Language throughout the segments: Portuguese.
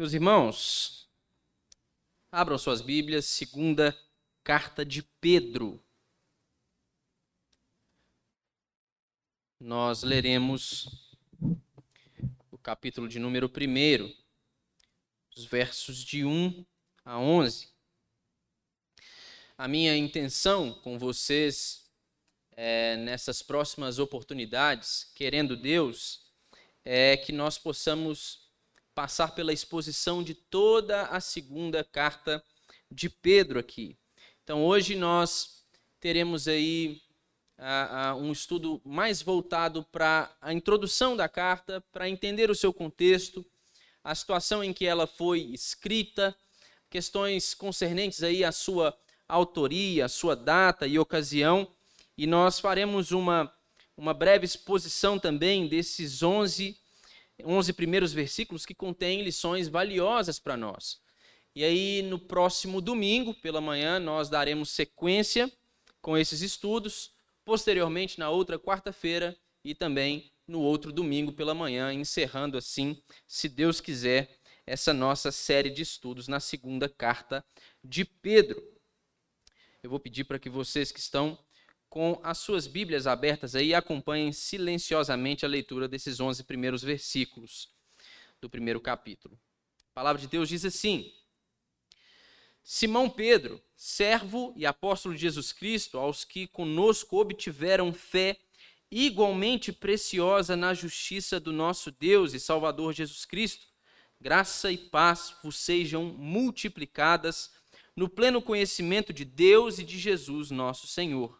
Meus irmãos, abram suas Bíblias, segunda carta de Pedro. Nós leremos o capítulo de número 1, os versos de 1 a 11. A minha intenção com vocês é, nessas próximas oportunidades, querendo Deus, é que nós possamos passar pela exposição de toda a segunda carta de Pedro aqui. Então hoje nós teremos aí uh, uh, um estudo mais voltado para a introdução da carta, para entender o seu contexto, a situação em que ela foi escrita, questões concernentes aí à sua autoria, à sua data e ocasião, e nós faremos uma, uma breve exposição também desses 11 11 primeiros versículos que contêm lições valiosas para nós. E aí, no próximo domingo, pela manhã, nós daremos sequência com esses estudos. Posteriormente, na outra quarta-feira e também no outro domingo pela manhã, encerrando assim, se Deus quiser, essa nossa série de estudos na segunda carta de Pedro. Eu vou pedir para que vocês que estão com as suas Bíblias abertas aí, acompanhem silenciosamente a leitura desses 11 primeiros versículos do primeiro capítulo. A palavra de Deus diz assim: Simão Pedro, servo e apóstolo de Jesus Cristo, aos que conosco obtiveram fé igualmente preciosa na justiça do nosso Deus e Salvador Jesus Cristo, graça e paz vos sejam multiplicadas no pleno conhecimento de Deus e de Jesus, nosso Senhor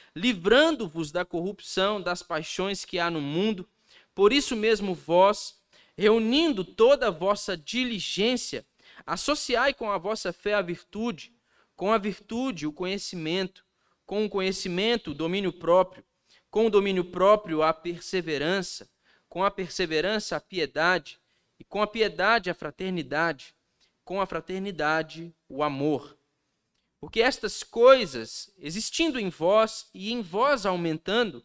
livrando-vos da corrupção das paixões que há no mundo. Por isso mesmo vós, reunindo toda a vossa diligência, associai com a vossa fé a virtude, com a virtude o conhecimento, com o conhecimento o domínio próprio, com o domínio próprio a perseverança, com a perseverança a piedade, e com a piedade a fraternidade, com a fraternidade o amor porque estas coisas, existindo em vós e em vós aumentando,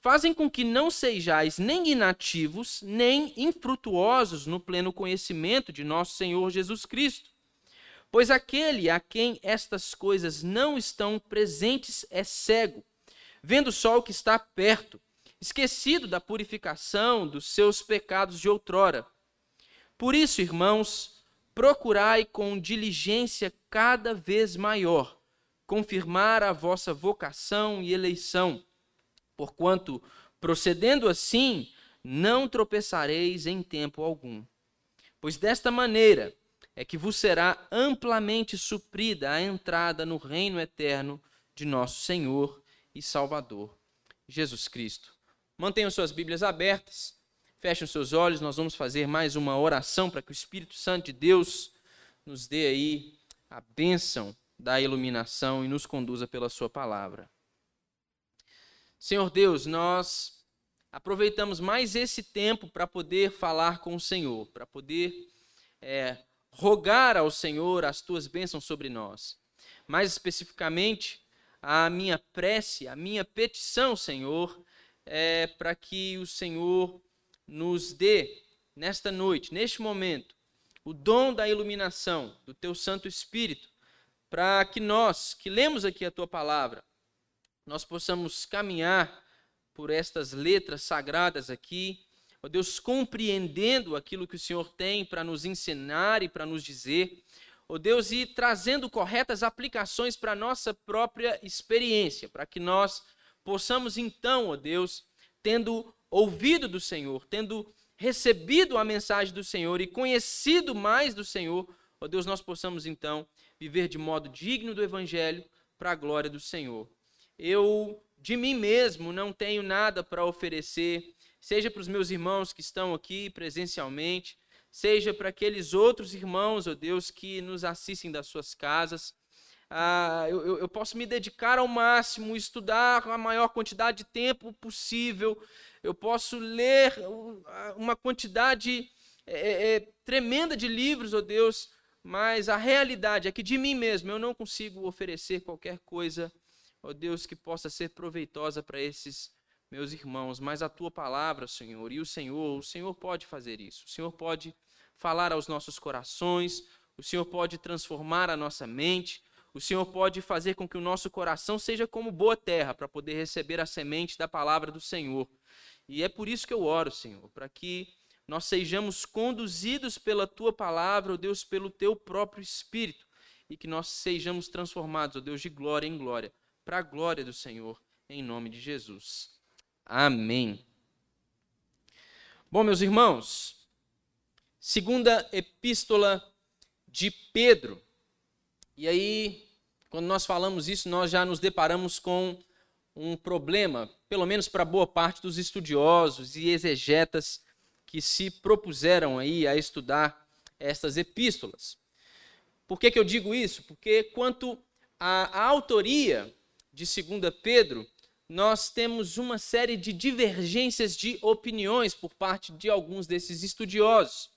fazem com que não sejais nem inativos, nem infrutuosos no pleno conhecimento de nosso Senhor Jesus Cristo. Pois aquele a quem estas coisas não estão presentes é cego, vendo só o que está perto, esquecido da purificação dos seus pecados de outrora. Por isso, irmãos, procurai com diligência cada vez maior confirmar a vossa vocação e eleição, porquanto, procedendo assim, não tropeçareis em tempo algum. Pois desta maneira é que vos será amplamente suprida a entrada no reino eterno de nosso Senhor e Salvador, Jesus Cristo. Mantenham suas Bíblias abertas Fechem os seus olhos, nós vamos fazer mais uma oração para que o Espírito Santo de Deus nos dê aí a bênção da iluminação e nos conduza pela Sua palavra. Senhor Deus, nós aproveitamos mais esse tempo para poder falar com o Senhor, para poder é, rogar ao Senhor as tuas bênçãos sobre nós. Mais especificamente, a minha prece, a minha petição, Senhor, é para que o Senhor nos dê, nesta noite, neste momento, o dom da iluminação do teu Santo Espírito, para que nós, que lemos aqui a tua palavra, nós possamos caminhar por estas letras sagradas aqui, ó Deus, compreendendo aquilo que o Senhor tem para nos ensinar e para nos dizer, ó Deus, e trazendo corretas aplicações para a nossa própria experiência, para que nós possamos então, ó Deus, tendo ouvido do Senhor, tendo recebido a mensagem do Senhor e conhecido mais do Senhor, ó Deus, nós possamos então viver de modo digno do Evangelho para a glória do Senhor. Eu, de mim mesmo, não tenho nada para oferecer, seja para os meus irmãos que estão aqui presencialmente, seja para aqueles outros irmãos, ó Deus, que nos assistem das suas casas. Ah, eu, eu, posso me dedicar ao máximo, estudar a maior quantidade de tempo possível, eu posso ler uma quantidade é, é, tremenda de livros, ó oh Deus, mas a realidade é que de mim mesmo eu não consigo oferecer qualquer coisa, ó oh Deus, que possa ser proveitosa para esses meus irmãos, mas a tua palavra, Senhor, e o Senhor, o Senhor pode fazer isso. O Senhor pode falar aos nossos corações, o Senhor pode transformar a nossa mente, o Senhor pode fazer com que o nosso coração seja como boa terra para poder receber a semente da palavra do Senhor. E é por isso que eu oro, Senhor, para que nós sejamos conduzidos pela tua palavra, ó Deus, pelo teu próprio Espírito, e que nós sejamos transformados, ó Deus, de glória em glória, para a glória do Senhor, em nome de Jesus. Amém. Bom, meus irmãos, segunda epístola de Pedro. E aí, quando nós falamos isso, nós já nos deparamos com um problema, pelo menos para boa parte dos estudiosos e exegetas que se propuseram aí a estudar estas epístolas. Por que, que eu digo isso? Porque quanto à, à autoria de 2 Pedro, nós temos uma série de divergências de opiniões por parte de alguns desses estudiosos.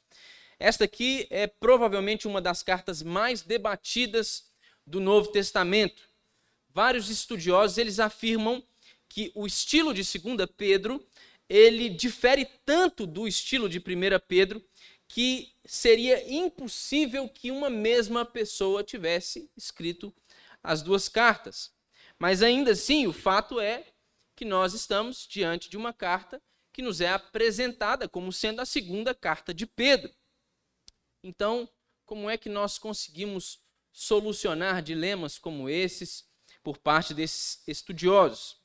Esta aqui é provavelmente uma das cartas mais debatidas do Novo Testamento. Vários estudiosos eles afirmam que o estilo de 2 Pedro ele difere tanto do estilo de 1 Pedro que seria impossível que uma mesma pessoa tivesse escrito as duas cartas. Mas ainda assim, o fato é que nós estamos diante de uma carta que nos é apresentada como sendo a segunda carta de Pedro. Então, como é que nós conseguimos solucionar dilemas como esses por parte desses estudiosos?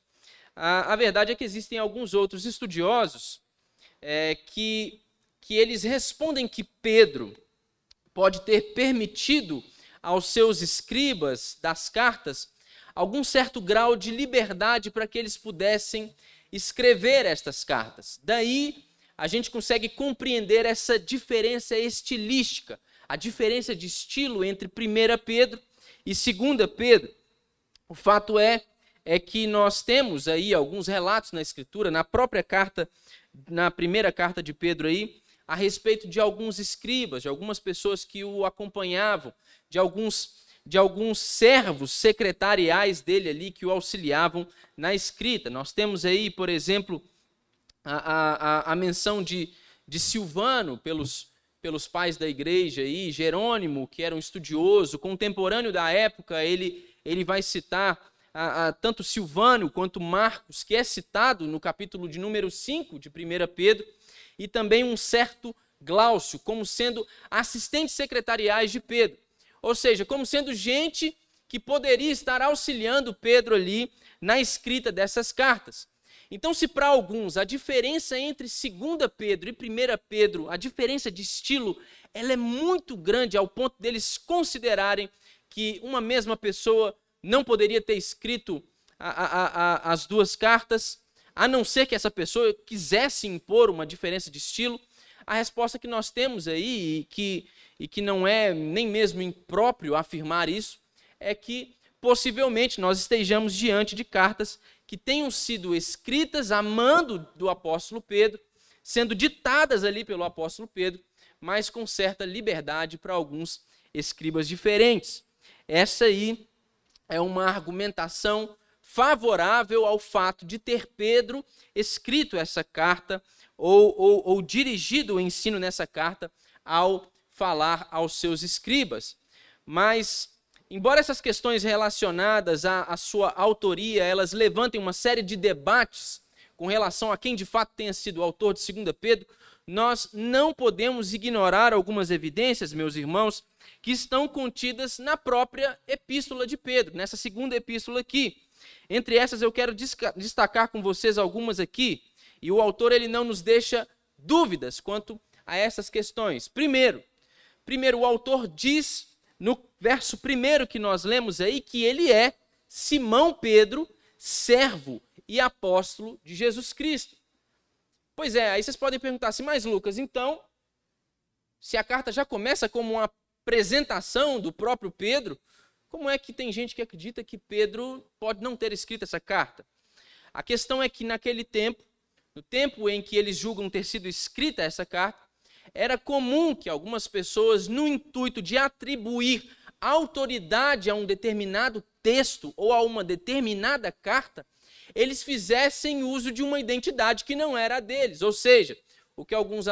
A, a verdade é que existem alguns outros estudiosos é, que, que eles respondem que Pedro pode ter permitido aos seus escribas das cartas algum certo grau de liberdade para que eles pudessem escrever estas cartas. Daí a gente consegue compreender essa diferença estilística, a diferença de estilo entre 1 Pedro e 2 Pedro. O fato é é que nós temos aí alguns relatos na escritura, na própria carta, na primeira carta de Pedro aí, a respeito de alguns escribas, de algumas pessoas que o acompanhavam, de alguns de alguns servos secretariais dele ali que o auxiliavam na escrita. Nós temos aí, por exemplo, a, a, a menção de, de Silvano pelos, pelos pais da igreja aí, Jerônimo, que era um estudioso, contemporâneo da época, ele, ele vai citar a, a, tanto Silvano quanto Marcos, que é citado no capítulo de número 5 de 1 Pedro, e também um certo Glaucio, como sendo assistentes secretariais de Pedro. Ou seja, como sendo gente que poderia estar auxiliando Pedro ali na escrita dessas cartas. Então, se para alguns a diferença entre 2 Pedro e 1 Pedro, a diferença de estilo, ela é muito grande ao ponto deles considerarem que uma mesma pessoa não poderia ter escrito a, a, a, as duas cartas, a não ser que essa pessoa quisesse impor uma diferença de estilo, a resposta que nós temos aí, que e que não é nem mesmo impróprio afirmar isso, é que possivelmente nós estejamos diante de cartas que tenham sido escritas a mando do apóstolo Pedro, sendo ditadas ali pelo apóstolo Pedro, mas com certa liberdade para alguns escribas diferentes. Essa aí é uma argumentação favorável ao fato de ter Pedro escrito essa carta ou, ou, ou dirigido o ensino nessa carta ao falar aos seus escribas. Mas, embora essas questões relacionadas à, à sua autoria, elas levantem uma série de debates com relação a quem de fato tenha sido o autor de 2 Pedro, nós não podemos ignorar algumas evidências, meus irmãos, que estão contidas na própria epístola de Pedro, nessa segunda epístola aqui. Entre essas eu quero destacar com vocês algumas aqui, e o autor ele não nos deixa dúvidas quanto a essas questões. Primeiro, Primeiro, o autor diz no verso primeiro que nós lemos aí que ele é Simão Pedro, servo e apóstolo de Jesus Cristo. Pois é, aí vocês podem perguntar assim, mas Lucas, então, se a carta já começa como uma apresentação do próprio Pedro, como é que tem gente que acredita que Pedro pode não ter escrito essa carta? A questão é que naquele tempo, no tempo em que eles julgam ter sido escrita essa carta, era comum que algumas pessoas, no intuito de atribuir autoridade a um determinado texto ou a uma determinada carta, eles fizessem uso de uma identidade que não era a deles. Ou seja, o que alguns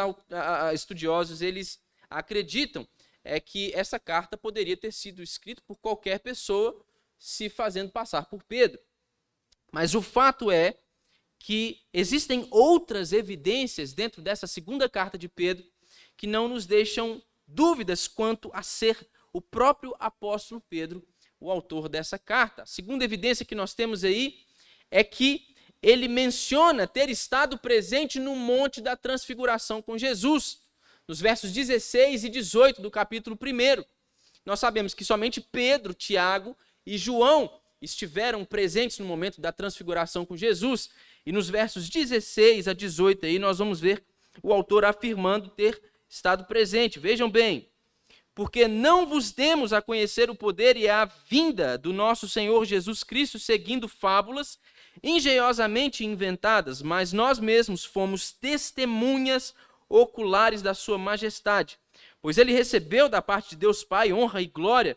estudiosos eles acreditam é que essa carta poderia ter sido escrita por qualquer pessoa se fazendo passar por Pedro. Mas o fato é que existem outras evidências dentro dessa segunda carta de Pedro que não nos deixam dúvidas quanto a ser o próprio apóstolo Pedro o autor dessa carta. A segunda evidência que nós temos aí é que ele menciona ter estado presente no Monte da Transfiguração com Jesus, nos versos 16 e 18 do capítulo 1. Nós sabemos que somente Pedro, Tiago e João estiveram presentes no momento da transfiguração com Jesus. E nos versos 16 a 18 aí nós vamos ver o autor afirmando ter estado presente. Vejam bem, porque não vos demos a conhecer o poder e a vinda do nosso Senhor Jesus Cristo seguindo fábulas engenhosamente inventadas, mas nós mesmos fomos testemunhas oculares da sua majestade. Pois ele recebeu da parte de Deus Pai honra e glória,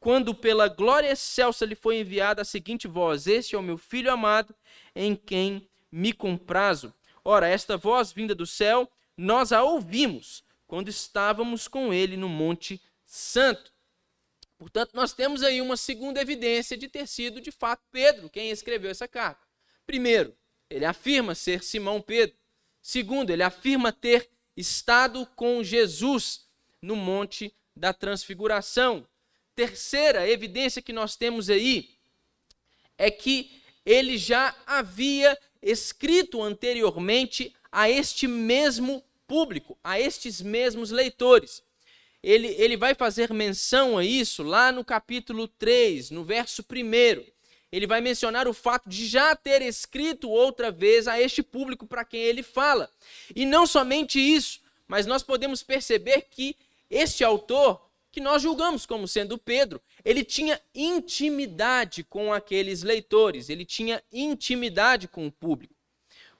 quando pela glória excelsa lhe foi enviada a seguinte voz: Este é o meu filho amado, em quem me comprazo. Ora, esta voz vinda do céu, nós a ouvimos quando estávamos com ele no Monte Santo. Portanto, nós temos aí uma segunda evidência de ter sido, de fato, Pedro quem escreveu essa carta. Primeiro, ele afirma ser Simão Pedro. Segundo, ele afirma ter estado com Jesus no Monte da Transfiguração. Terceira evidência que nós temos aí é que ele já havia escrito anteriormente a este mesmo público, a estes mesmos leitores. Ele, ele vai fazer menção a isso lá no capítulo 3, no verso 1. Ele vai mencionar o fato de já ter escrito outra vez a este público para quem ele fala. E não somente isso, mas nós podemos perceber que este autor, que nós julgamos como sendo Pedro, ele tinha intimidade com aqueles leitores, ele tinha intimidade com o público.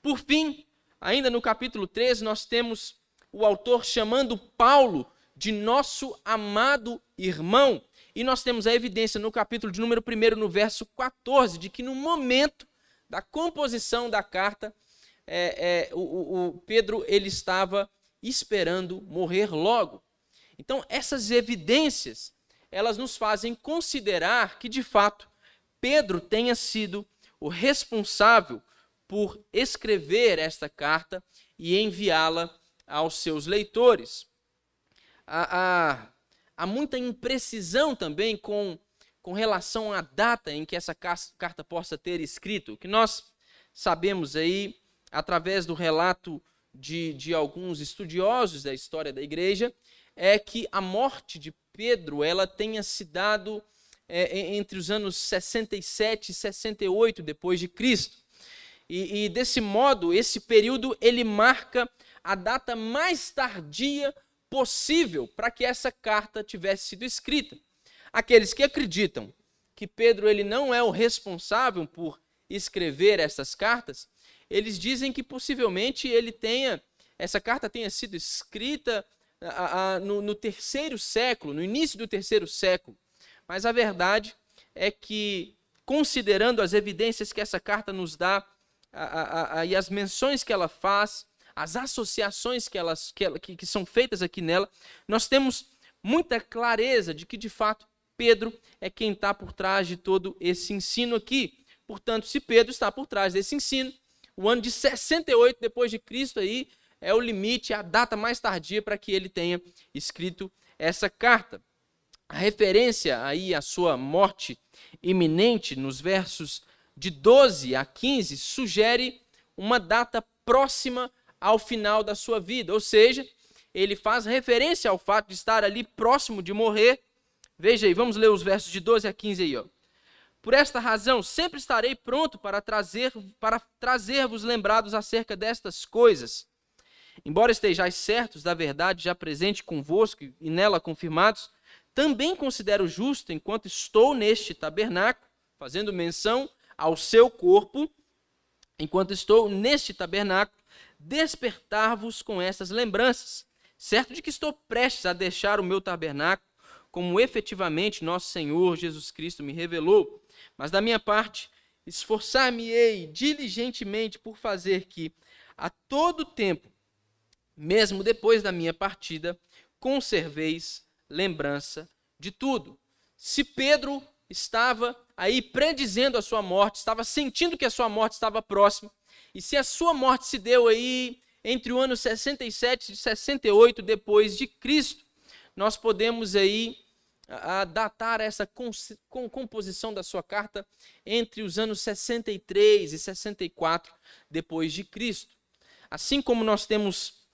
Por fim, Ainda no capítulo 13, nós temos o autor chamando Paulo de nosso amado irmão. E nós temos a evidência no capítulo de número 1, no verso 14, de que no momento da composição da carta, é, é, o, o Pedro ele estava esperando morrer logo. Então, essas evidências, elas nos fazem considerar que, de fato, Pedro tenha sido o responsável por escrever esta carta e enviá-la aos seus leitores. Há, há, há, muita imprecisão também com, com relação à data em que essa carta possa ter escrito. O que nós sabemos aí, através do relato de, de alguns estudiosos da história da igreja, é que a morte de Pedro ela tenha se dado é, entre os anos 67 e 68 depois de Cristo. E, e desse modo, esse período ele marca a data mais tardia possível para que essa carta tivesse sido escrita. Aqueles que acreditam que Pedro ele não é o responsável por escrever essas cartas, eles dizem que possivelmente ele tenha essa carta tenha sido escrita a, a, no, no terceiro século, no início do terceiro século. Mas a verdade é que, considerando as evidências que essa carta nos dá a, e as menções que ela faz, as associações que, elas, que, ela, que, que são feitas aqui nela, nós temos muita clareza de que, de fato, Pedro é quem está por trás de todo esse ensino aqui. Portanto, se Pedro está por trás desse ensino, o ano de 68 depois de Cristo aí é o limite, a data mais tardia para que ele tenha escrito essa carta. A referência aí à sua morte iminente nos versos de 12 a 15 sugere uma data próxima ao final da sua vida, ou seja, ele faz referência ao fato de estar ali próximo de morrer. Veja aí, vamos ler os versos de 12 a 15 aí, ó. Por esta razão, sempre estarei pronto para trazer para trazer-vos lembrados acerca destas coisas, Embora estejais certos da verdade já presente convosco e nela confirmados, também considero justo, enquanto estou neste tabernáculo, fazendo menção ao seu corpo, enquanto estou neste tabernáculo, despertar-vos com essas lembranças, certo de que estou prestes a deixar o meu tabernáculo, como efetivamente nosso Senhor Jesus Cristo me revelou. Mas da minha parte, esforçar-me-ei diligentemente por fazer que, a todo tempo, mesmo depois da minha partida, conserveis lembrança de tudo. Se Pedro estava aí predizendo a sua morte, estava sentindo que a sua morte estava próxima, e se a sua morte se deu aí entre o ano 67 e 68 depois de Cristo, nós podemos aí a datar essa composição da sua carta entre os anos 63 e 64 depois de Cristo. Assim como nós temos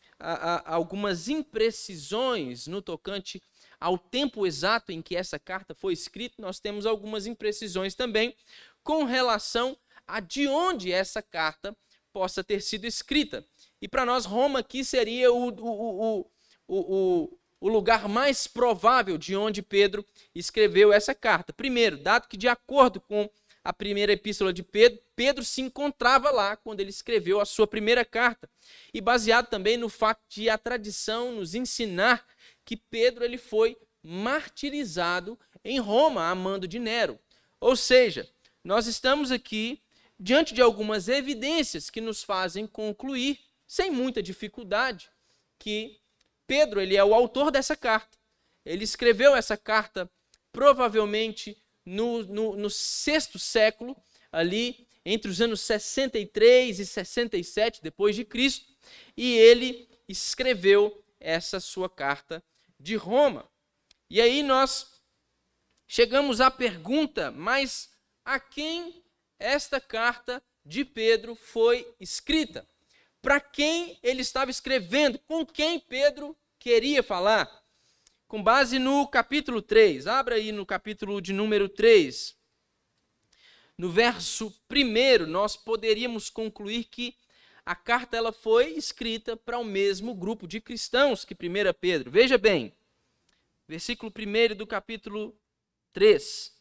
algumas imprecisões no tocante ao tempo exato em que essa carta foi escrita, nós temos algumas imprecisões também com relação a de onde essa carta possa ter sido escrita. E para nós, Roma aqui seria o, o, o, o, lugar mais provável de onde Pedro escreveu essa carta. Primeiro, dado que, de acordo com a primeira epístola de Pedro, Pedro se encontrava lá quando ele escreveu a sua primeira carta. E baseado também no fato de a tradição nos ensinar que Pedro ele foi martirizado em Roma a mando de Nero. Ou seja, nós estamos aqui diante de algumas evidências que nos fazem concluir, sem muita dificuldade, que Pedro, ele é o autor dessa carta. Ele escreveu essa carta provavelmente no, no, no sexto século, ali entre os anos 63 e 67 depois de Cristo, e ele escreveu essa sua carta de Roma. E aí nós chegamos à pergunta, mas a quem esta carta de Pedro foi escrita? Para quem ele estava escrevendo? Com quem Pedro queria falar. Com base no capítulo 3, abra aí no capítulo de número 3. No verso 1, nós poderíamos concluir que a carta ela foi escrita para o mesmo grupo de cristãos que 1 Pedro. Veja bem, versículo 1 do capítulo 3.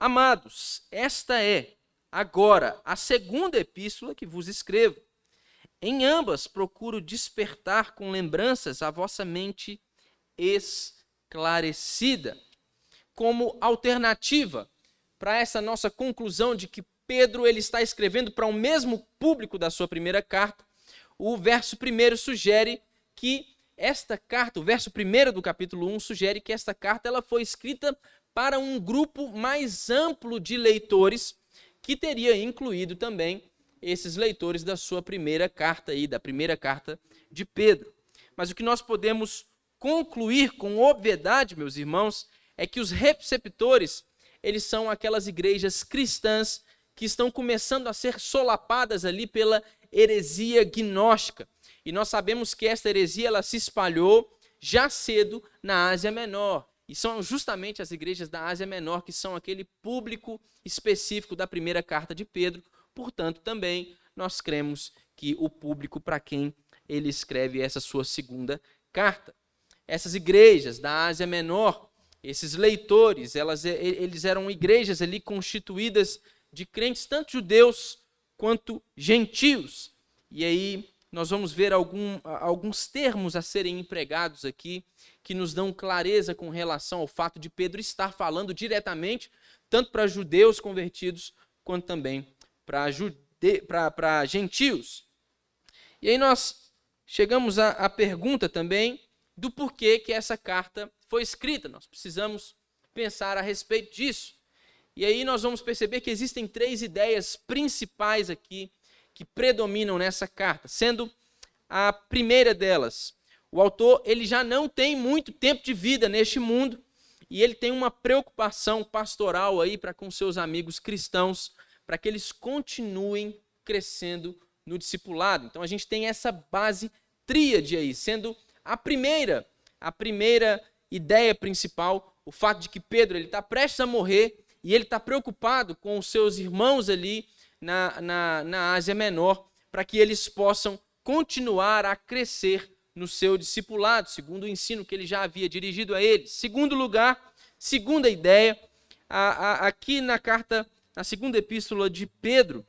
Amados, esta é agora a segunda epístola que vos escrevo. Em ambas procuro despertar com lembranças a vossa mente esclarecida. Como alternativa para essa nossa conclusão de que Pedro ele está escrevendo para o mesmo público da sua primeira carta, o verso primeiro sugere que esta carta, o verso primeiro do capítulo 1 sugere que esta carta ela foi escrita para um grupo mais amplo de leitores, que teria incluído também esses leitores da sua primeira carta aí, da primeira carta de Pedro. Mas o que nós podemos concluir com obviedade, meus irmãos, é que os receptores, eles são aquelas igrejas cristãs que estão começando a ser solapadas ali pela heresia gnóstica. E nós sabemos que esta heresia ela se espalhou já cedo na Ásia Menor. E são justamente as igrejas da Ásia Menor que são aquele público específico da primeira carta de Pedro, Portanto, também nós cremos que o público para quem ele escreve essa sua segunda carta. Essas igrejas da Ásia Menor, esses leitores, elas, eles eram igrejas ali constituídas de crentes, tanto judeus quanto gentios. E aí nós vamos ver algum, alguns termos a serem empregados aqui que nos dão clareza com relação ao fato de Pedro estar falando diretamente tanto para judeus convertidos quanto também para gentios. E aí nós chegamos à, à pergunta também do porquê que essa carta foi escrita. Nós precisamos pensar a respeito disso. E aí nós vamos perceber que existem três ideias principais aqui que predominam nessa carta, sendo a primeira delas, o autor ele já não tem muito tempo de vida neste mundo e ele tem uma preocupação pastoral aí para com seus amigos cristãos para que eles continuem crescendo no discipulado. Então a gente tem essa base tríade aí, sendo a primeira, a primeira ideia principal, o fato de que Pedro ele está prestes a morrer e ele está preocupado com os seus irmãos ali na, na, na Ásia Menor, para que eles possam continuar a crescer no seu discipulado, segundo o ensino que ele já havia dirigido a eles. Segundo lugar, segunda ideia, a, a, aqui na carta, na segunda epístola de Pedro,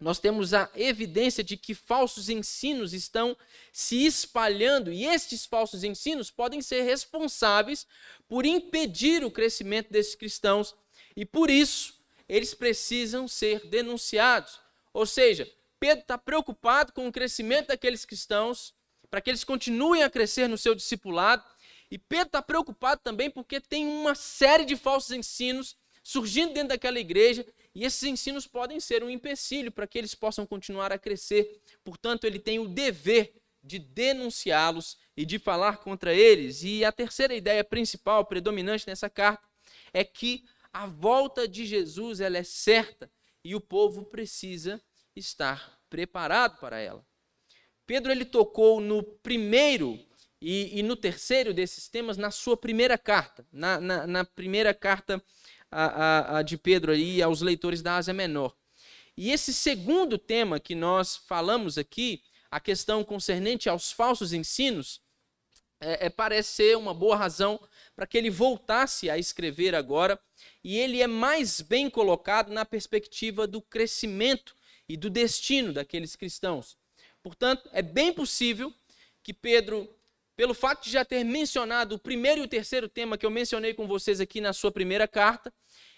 nós temos a evidência de que falsos ensinos estão se espalhando e estes falsos ensinos podem ser responsáveis por impedir o crescimento desses cristãos e por isso eles precisam ser denunciados. Ou seja, Pedro está preocupado com o crescimento daqueles cristãos, para que eles continuem a crescer no seu discipulado, e Pedro está preocupado também porque tem uma série de falsos ensinos surgindo dentro daquela igreja e esses ensinos podem ser um empecilho para que eles possam continuar a crescer. Portanto, ele tem o dever de denunciá-los e de falar contra eles. E a terceira ideia principal, predominante nessa carta, é que a volta de Jesus ela é certa e o povo precisa estar preparado para ela. Pedro ele tocou no primeiro e, e no terceiro desses temas na sua primeira carta, na, na, na primeira carta a, a, a de Pedro aí aos leitores da Ásia Menor. E esse segundo tema que nós falamos aqui, a questão concernente aos falsos ensinos, é, é, parece ser uma boa razão para que ele voltasse a escrever agora, e ele é mais bem colocado na perspectiva do crescimento e do destino daqueles cristãos. Portanto, é bem possível que Pedro, pelo fato de já ter mencionado o primeiro e o terceiro tema que eu mencionei com vocês aqui na sua primeira carta,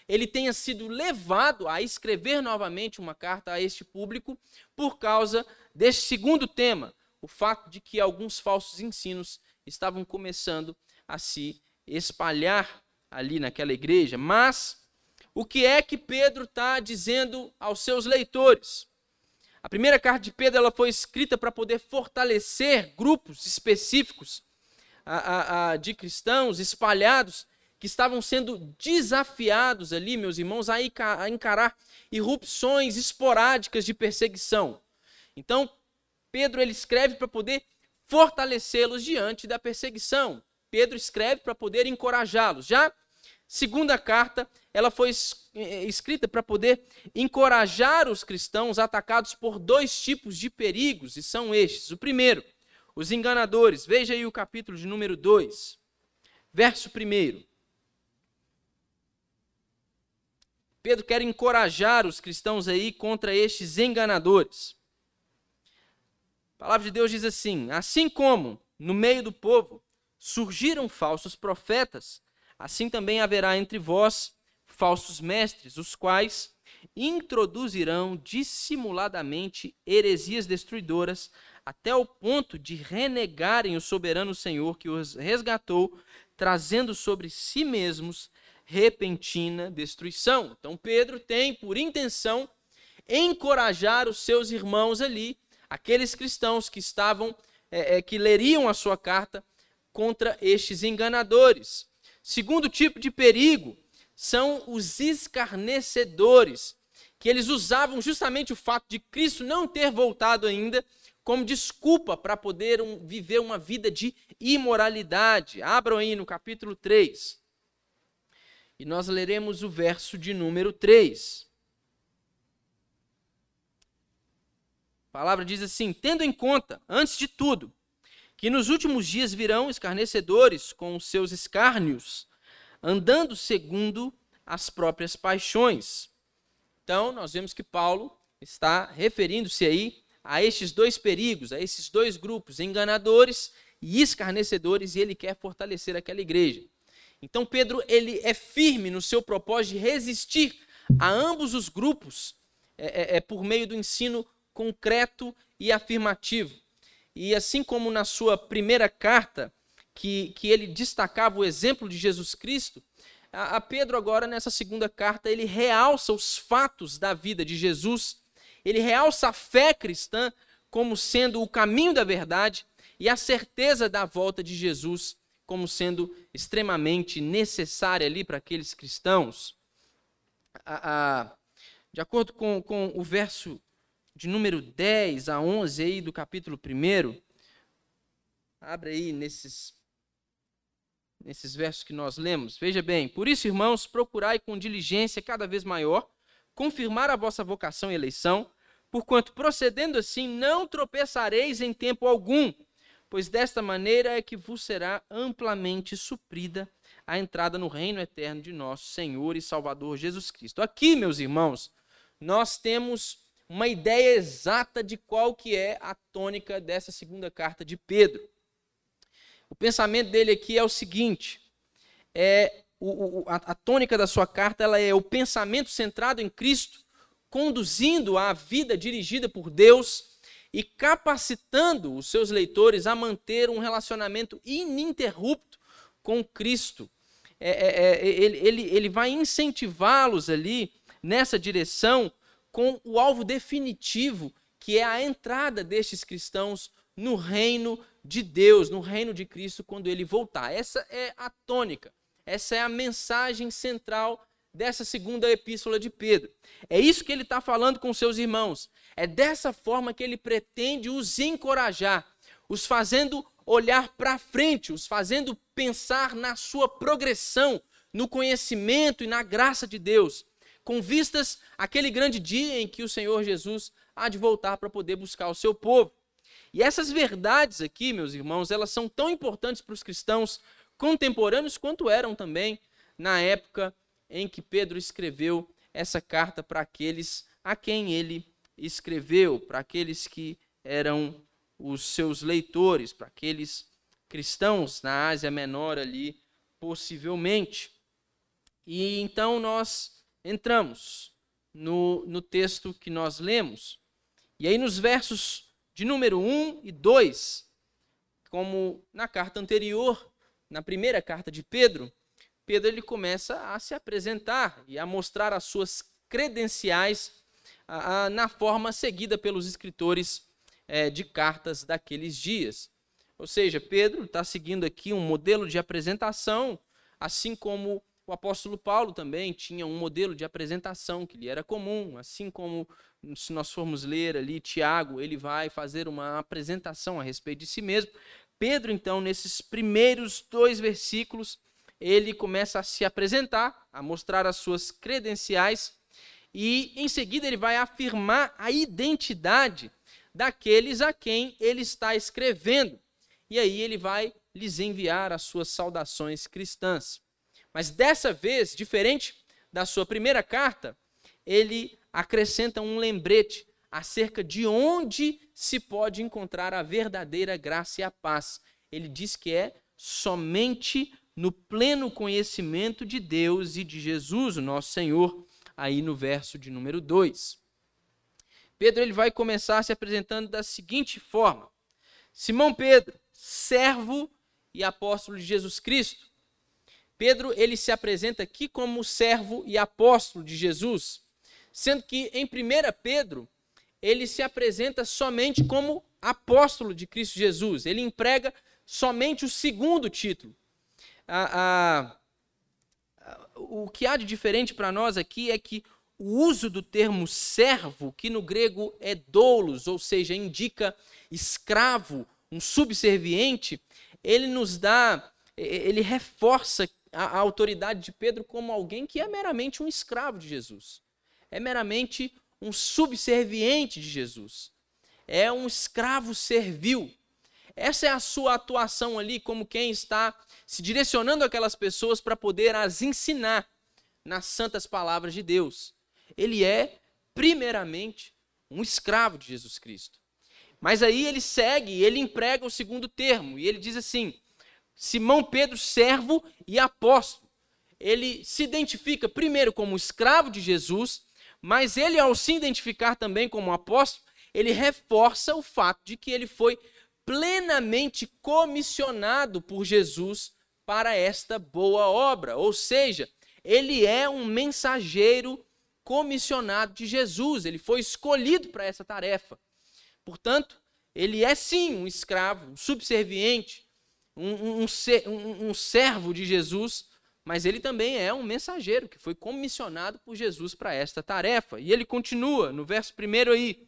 ele tenha sido levado a escrever novamente uma carta a este público por causa deste segundo tema, o fato de que alguns falsos ensinos estavam começando a se espalhar ali naquela igreja. Mas o que é que Pedro está dizendo aos seus leitores? A primeira carta de Pedro ela foi escrita para poder fortalecer grupos específicos a, a, a, de cristãos espalhados que estavam sendo desafiados ali, meus irmãos, a encarar irrupções esporádicas de perseguição. Então, Pedro ele escreve para poder fortalecê-los diante da perseguição. Pedro escreve para poder encorajá-los. Já segunda carta, ela foi eh, escrita para poder encorajar os cristãos atacados por dois tipos de perigos, e são estes. O primeiro, os enganadores. Veja aí o capítulo de número 2, verso 1. Pedro quer encorajar os cristãos aí contra estes enganadores. A palavra de Deus diz assim: Assim como no meio do povo surgiram falsos profetas, assim também haverá entre vós falsos mestres, os quais introduzirão dissimuladamente heresias destruidoras, até o ponto de renegarem o soberano Senhor que os resgatou, trazendo sobre si mesmos repentina destruição. Então Pedro tem por intenção encorajar os seus irmãos ali, aqueles cristãos que estavam, é, é, que leriam a sua carta contra estes enganadores. Segundo tipo de perigo são os escarnecedores, que eles usavam justamente o fato de Cristo não ter voltado ainda como desculpa para poder um, viver uma vida de imoralidade. Abram aí no capítulo 3. E nós leremos o verso de número 3. A palavra diz assim: Tendo em conta, antes de tudo, que nos últimos dias virão escarnecedores com os seus escárnios, andando segundo as próprias paixões. Então, nós vemos que Paulo está referindo-se aí a estes dois perigos, a esses dois grupos, enganadores e escarnecedores, e ele quer fortalecer aquela igreja. Então Pedro ele é firme no seu propósito de resistir a ambos os grupos é, é, é, por meio do ensino concreto e afirmativo. E assim como na sua primeira carta, que, que ele destacava o exemplo de Jesus Cristo, a, a Pedro agora nessa segunda carta ele realça os fatos da vida de Jesus, ele realça a fé cristã como sendo o caminho da verdade e a certeza da volta de Jesus como sendo extremamente necessária ali para aqueles cristãos. A, a, de acordo com, com o verso de número 10 a 11 aí do capítulo 1, abre aí nesses, nesses versos que nós lemos. Veja bem, por isso, irmãos, procurai com diligência cada vez maior confirmar a vossa vocação e eleição, Porquanto, procedendo assim, não tropeçareis em tempo algum, pois desta maneira é que vos será amplamente suprida a entrada no reino eterno de nosso Senhor e Salvador Jesus Cristo. Aqui, meus irmãos, nós temos uma ideia exata de qual que é a tônica dessa segunda carta de Pedro. O pensamento dele aqui é o seguinte: é o, a, a tônica da sua carta ela é o pensamento centrado em Cristo, conduzindo a vida dirigida por Deus e capacitando os seus leitores a manter um relacionamento ininterrupto com Cristo. É, é, é, ele, ele, ele vai incentivá-los ali nessa direção com o alvo definitivo, que é a entrada destes cristãos no reino de Deus, no reino de Cristo, quando ele voltar. Essa é a tônica, essa é a mensagem central dessa segunda epístola de Pedro. É isso que ele está falando com seus irmãos. É dessa forma que ele pretende os encorajar, os fazendo olhar para frente, os fazendo pensar na sua progressão, no conhecimento e na graça de Deus com vistas àquele grande dia em que o Senhor Jesus há de voltar para poder buscar o seu povo. E essas verdades aqui, meus irmãos, elas são tão importantes para os cristãos contemporâneos quanto eram também na época em que Pedro escreveu essa carta para aqueles a quem ele escreveu, para aqueles que eram os seus leitores, para aqueles cristãos na Ásia Menor ali, possivelmente. E então nós entramos no, no texto que nós lemos. E aí, nos versos de número 1 e 2, como na carta anterior, na primeira carta de Pedro, Pedro ele começa a se apresentar e a mostrar as suas credenciais a, a, na forma seguida pelos escritores é, de cartas daqueles dias. Ou seja, Pedro está seguindo aqui um modelo de apresentação, assim como o apóstolo Paulo também tinha um modelo de apresentação que lhe era comum, assim como se nós formos ler ali Tiago, ele vai fazer uma apresentação a respeito de si mesmo. Pedro, então, nesses primeiros dois versículos, ele começa a se apresentar, a mostrar as suas credenciais e em seguida ele vai afirmar a identidade daqueles a quem ele está escrevendo. E aí ele vai lhes enviar as suas saudações cristãs. Mas dessa vez, diferente da sua primeira carta, ele acrescenta um lembrete acerca de onde se pode encontrar a verdadeira graça e a paz. Ele diz que é somente no pleno conhecimento de Deus e de Jesus, o nosso Senhor, aí no verso de número 2. Pedro ele vai começar se apresentando da seguinte forma: Simão Pedro, servo e apóstolo de Jesus Cristo, Pedro ele se apresenta aqui como servo e apóstolo de Jesus, sendo que em 1 Pedro ele se apresenta somente como apóstolo de Cristo Jesus. Ele emprega somente o segundo título. A, a, o que há de diferente para nós aqui é que o uso do termo servo, que no grego é doulos, ou seja, indica escravo, um subserviente, ele nos dá, ele reforça a, a autoridade de Pedro como alguém que é meramente um escravo de Jesus. É meramente um subserviente de Jesus. É um escravo servil. Essa é a sua atuação ali, como quem está se direcionando aquelas pessoas para poder as ensinar nas santas palavras de Deus. Ele é, primeiramente, um escravo de Jesus Cristo. Mas aí ele segue, ele emprega o segundo termo, e ele diz assim: Simão Pedro, servo e apóstolo. Ele se identifica primeiro como escravo de Jesus, mas ele, ao se identificar também como apóstolo, ele reforça o fato de que ele foi plenamente comissionado por Jesus para esta boa obra. Ou seja, ele é um mensageiro comissionado de Jesus, ele foi escolhido para essa tarefa. Portanto, ele é sim um escravo, um subserviente, um, um, um, um servo de Jesus, mas ele também é um mensageiro que foi comissionado por Jesus para esta tarefa. E ele continua no verso primeiro aí: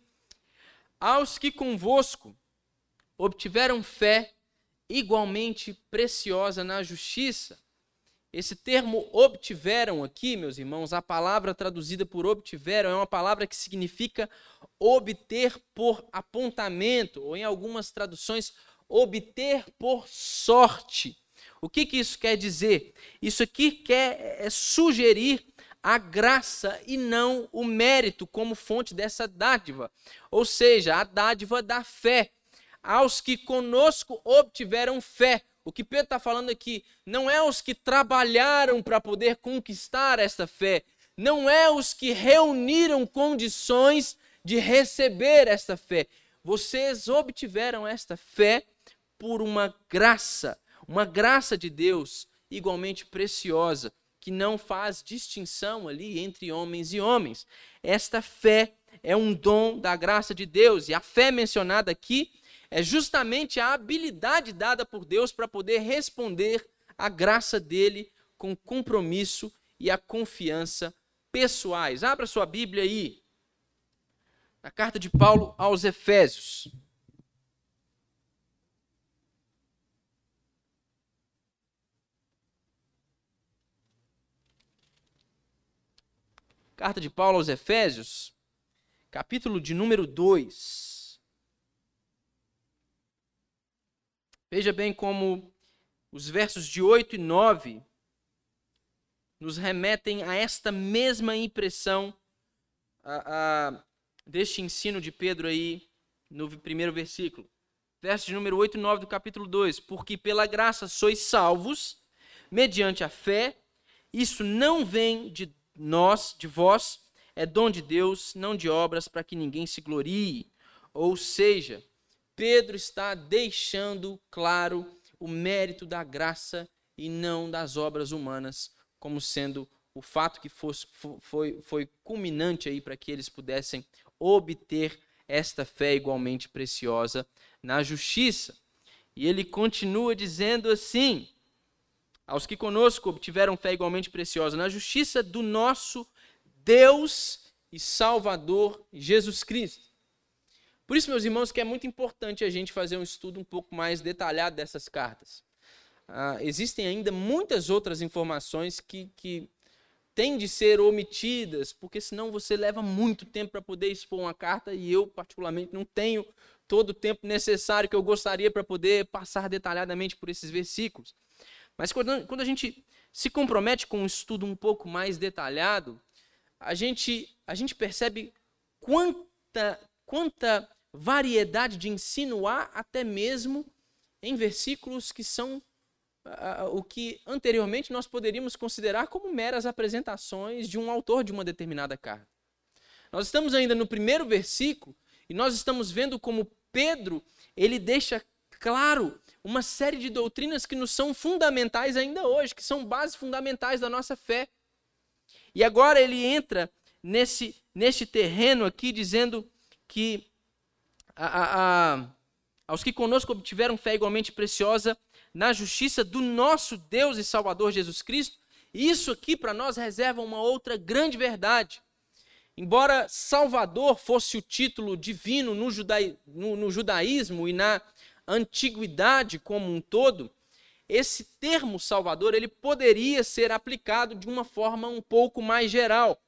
Aos que convosco obtiveram fé igualmente preciosa na justiça, esse termo obtiveram aqui, meus irmãos, a palavra traduzida por obtiveram é uma palavra que significa obter por apontamento, ou em algumas traduções, obter por sorte. O que, que isso quer dizer? Isso aqui quer é, sugerir a graça e não o mérito como fonte dessa dádiva, ou seja, a dádiva da fé. Aos que conosco obtiveram fé, o que Pedro está falando aqui não é os que trabalharam para poder conquistar esta fé, não é os que reuniram condições de receber esta fé. Vocês obtiveram esta fé por uma graça, uma graça de Deus igualmente preciosa, que não faz distinção ali entre homens e homens. Esta fé é um dom da graça de Deus, e a fé mencionada aqui é justamente a habilidade dada por Deus para poder responder à graça dele com compromisso e a confiança pessoais. Abra sua Bíblia aí. Na carta de Paulo aos Efésios. Carta de Paulo aos Efésios, capítulo de número 2. Veja bem como os versos de 8 e 9 nos remetem a esta mesma impressão a, a, deste ensino de Pedro aí no primeiro versículo. Verso de número 8 e 9 do capítulo 2. Porque pela graça sois salvos, mediante a fé, isso não vem de nós, de vós, é dom de Deus, não de obras, para que ninguém se glorie. Ou seja, Pedro está deixando claro o mérito da graça e não das obras humanas, como sendo o fato que fosse, foi, foi culminante aí para que eles pudessem obter esta fé igualmente preciosa na justiça. E ele continua dizendo assim: aos que conosco obtiveram fé igualmente preciosa na justiça do nosso Deus e Salvador Jesus Cristo. Por isso, meus irmãos, que é muito importante a gente fazer um estudo um pouco mais detalhado dessas cartas. Ah, existem ainda muitas outras informações que, que têm de ser omitidas, porque senão você leva muito tempo para poder expor uma carta e eu, particularmente, não tenho todo o tempo necessário que eu gostaria para poder passar detalhadamente por esses versículos. Mas quando, a gente se compromete com um estudo um pouco mais detalhado, a gente, a gente percebe quanta, quanta variedade de ensino há até mesmo em versículos que são uh, o que anteriormente nós poderíamos considerar como meras apresentações de um autor de uma determinada carta. Nós estamos ainda no primeiro versículo e nós estamos vendo como Pedro ele deixa claro uma série de doutrinas que nos são fundamentais ainda hoje, que são bases fundamentais da nossa fé. E agora ele entra nesse, nesse terreno aqui dizendo que a, a, a, aos que conosco obtiveram fé igualmente preciosa na justiça do nosso Deus e Salvador Jesus Cristo. Isso aqui para nós reserva uma outra grande verdade. Embora Salvador fosse o título divino no, no, no judaísmo e na antiguidade como um todo, esse termo Salvador ele poderia ser aplicado de uma forma um pouco mais geral.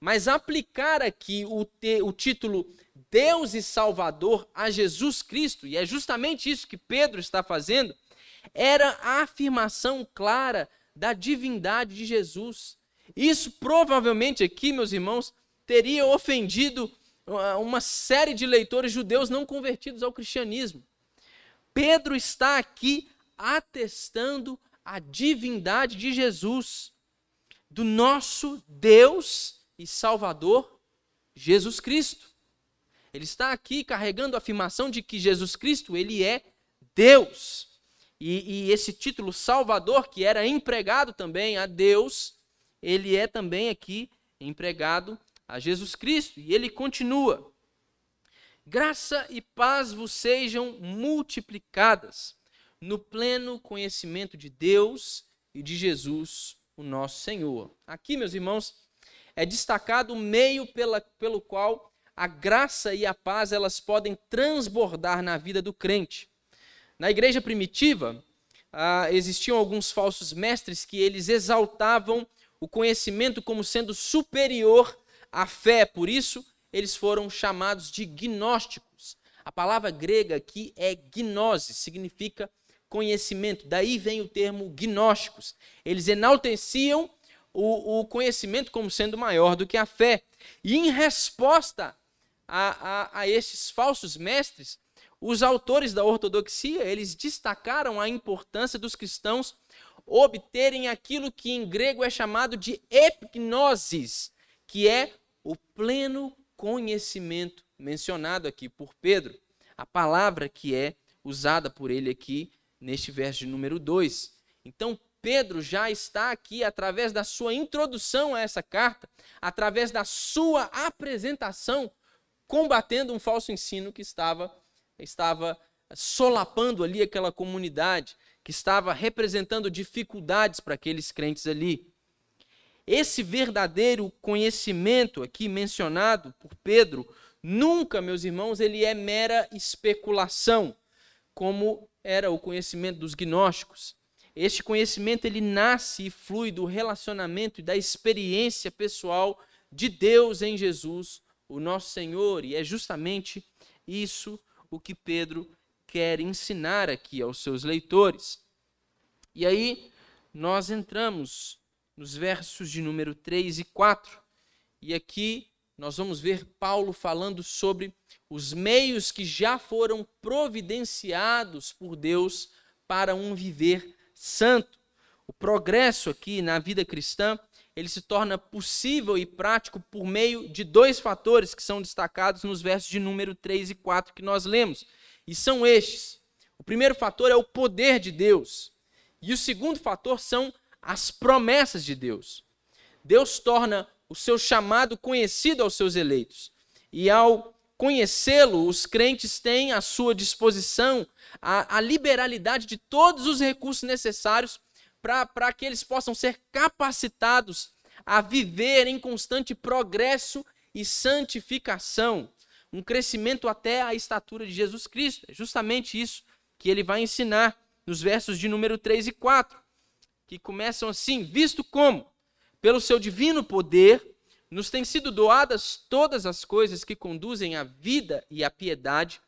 Mas aplicar aqui o, te, o título Deus e Salvador a Jesus Cristo, e é justamente isso que Pedro está fazendo, era a afirmação clara da divindade de Jesus. Isso provavelmente aqui, meus irmãos, teria ofendido uh, uma série de leitores judeus não convertidos ao cristianismo. Pedro está aqui atestando a divindade de Jesus, do nosso Deus e Salvador Jesus Cristo. Ele está aqui carregando a afirmação de que Jesus Cristo, ele é Deus. E, e, esse título Salvador, que era empregado também a Deus, ele é também aqui empregado a Jesus Cristo. E ele continua: Graça e paz vos sejam multiplicadas no pleno conhecimento de Deus e de Jesus, o nosso Senhor. Aqui, meus irmãos, é destacado o meio pela, pelo qual a graça e a paz elas podem transbordar na vida do crente. Na igreja primitiva, ah, existiam alguns falsos mestres que eles exaltavam o conhecimento como sendo superior à fé, por isso eles foram chamados de gnósticos. A palavra grega aqui é gnose, significa conhecimento. Daí vem o termo gnósticos. Eles enalteciam o, o conhecimento como sendo maior do que a fé. E em resposta a, a, a esses falsos mestres, os autores da ortodoxia, eles destacaram a importância dos cristãos obterem aquilo que em grego é chamado de epignosis, que é o pleno conhecimento mencionado aqui por Pedro. A palavra que é usada por ele aqui neste verso de número 2. Então, Pedro já está aqui, através da sua introdução a essa carta, através da sua apresentação, combatendo um falso ensino que estava, estava solapando ali aquela comunidade, que estava representando dificuldades para aqueles crentes ali. Esse verdadeiro conhecimento aqui mencionado por Pedro, nunca, meus irmãos, ele é mera especulação, como era o conhecimento dos gnósticos. Este conhecimento ele nasce e flui do relacionamento e da experiência pessoal de Deus em Jesus, o nosso Senhor, e é justamente isso o que Pedro quer ensinar aqui aos seus leitores. E aí nós entramos nos versos de número 3 e 4. E aqui nós vamos ver Paulo falando sobre os meios que já foram providenciados por Deus para um viver santo. O progresso aqui na vida cristã, ele se torna possível e prático por meio de dois fatores que são destacados nos versos de número 3 e 4 que nós lemos. E são estes. O primeiro fator é o poder de Deus. E o segundo fator são as promessas de Deus. Deus torna o seu chamado conhecido aos seus eleitos. E ao conhecê-lo, os crentes têm à sua disposição a, a liberalidade de todos os recursos necessários para que eles possam ser capacitados a viver em constante progresso e santificação, um crescimento até a estatura de Jesus Cristo. É justamente isso que ele vai ensinar nos versos de número 3 e 4, que começam assim: Visto como, pelo seu divino poder, nos têm sido doadas todas as coisas que conduzem à vida e à piedade,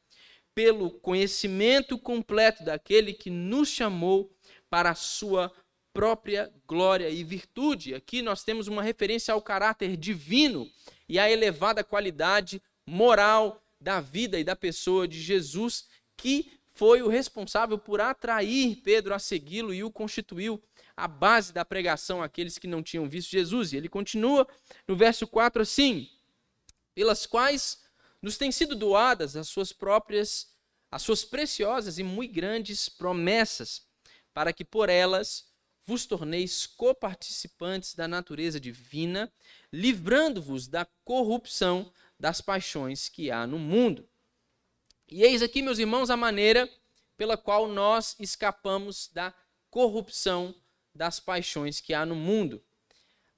pelo conhecimento completo daquele que nos chamou para a sua própria glória e virtude. Aqui nós temos uma referência ao caráter divino e à elevada qualidade moral da vida e da pessoa de Jesus, que foi o responsável por atrair Pedro a segui-lo e o constituiu a base da pregação àqueles que não tinham visto Jesus. E ele continua no verso 4 assim: pelas quais nos têm sido doadas as suas próprias, as suas preciosas e muito grandes promessas, para que por elas vos torneis coparticipantes da natureza divina, livrando-vos da corrupção das paixões que há no mundo. E eis aqui, meus irmãos, a maneira pela qual nós escapamos da corrupção das paixões que há no mundo.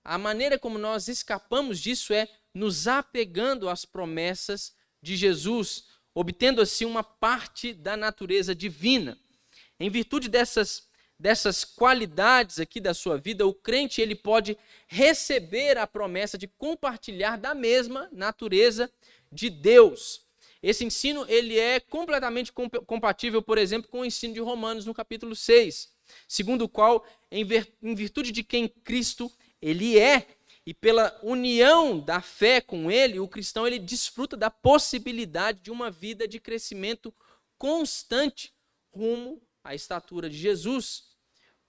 A maneira como nós escapamos disso é nos apegando às promessas de Jesus, obtendo assim uma parte da natureza divina. Em virtude dessas dessas qualidades aqui da sua vida, o crente ele pode receber a promessa de compartilhar da mesma natureza de Deus. Esse ensino ele é completamente compatível, por exemplo, com o ensino de Romanos no capítulo 6, segundo o qual, em virtude de quem Cristo ele é, e pela união da fé com ele, o cristão ele desfruta da possibilidade de uma vida de crescimento constante rumo à estatura de Jesus.